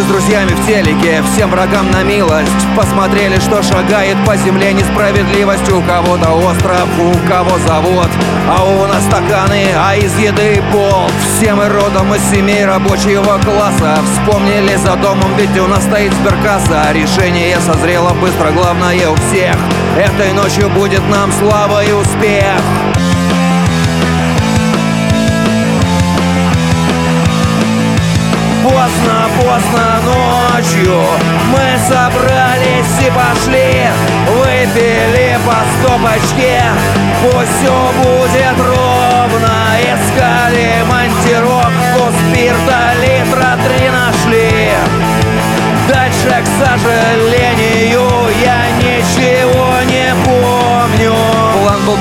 с друзьями в телеке Всем врагам на милость. Посмотрели, что шагает по земле несправедливость. У кого-то остров, у кого завод А у нас стаканы, а из еды пол. Все мы родом из семей рабочего класса. Вспомнили за домом, ведь у нас стоит сберкасса. Решение созрело быстро, главное у всех. Этой ночью будет нам слава и успех Поздно, поздно ночью. Мы собрались и пошли Выпили по стопочке. Пусть все будет ровно Искали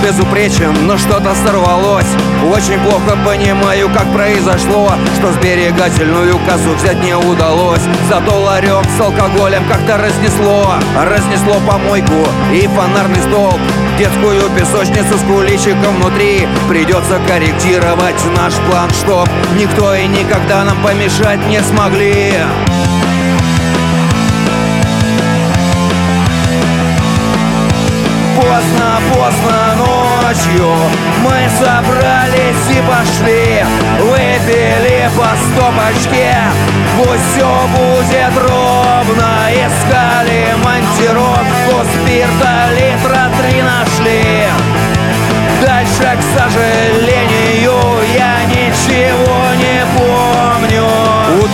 безупречен, но что-то сорвалось. Очень плохо понимаю, как произошло Что сберегательную кассу взять не удалось. Зато ларек с алкоголем как-то разнесло. Разнесло помойку и фонарный столб. Детскую песочницу с куличиком внутри. Придется корректировать наш план, чтоб Никто и никогда нам помешать не смогли Поздно, поздно ночью Мы собрались и пошли. Выпили по стопочке. Пусть все будет ровно. Искали монтировку спирта. Литра три нашли. Дальше, к сожалению,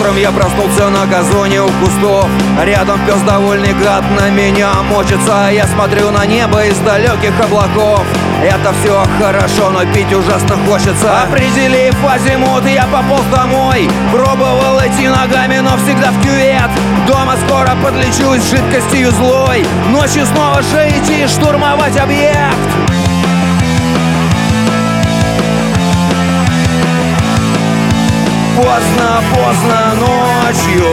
Утром я проснулся на газоне у кустов. Рядом пес довольный гад на меня мочится. Я смотрю на небо из далеких облаков. Это все хорошо, но пить ужасно хочется. Определив азимут, я пополз домой. Пробовал идти ногами, но всегда в кювет. Дома скоро подлечусь жидкостью злой. Ночью снова же идти штурмовать объект. Поздно, поздно ночью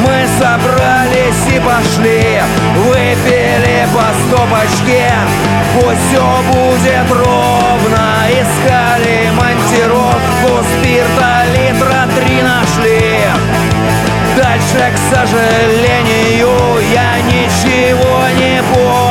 Мы собрались и пошли Выпили по стопочке. Пусть все будет ровно. Искали монтировку спирта Литра три нашли. Дальше, к сожалению, я ничего не помню.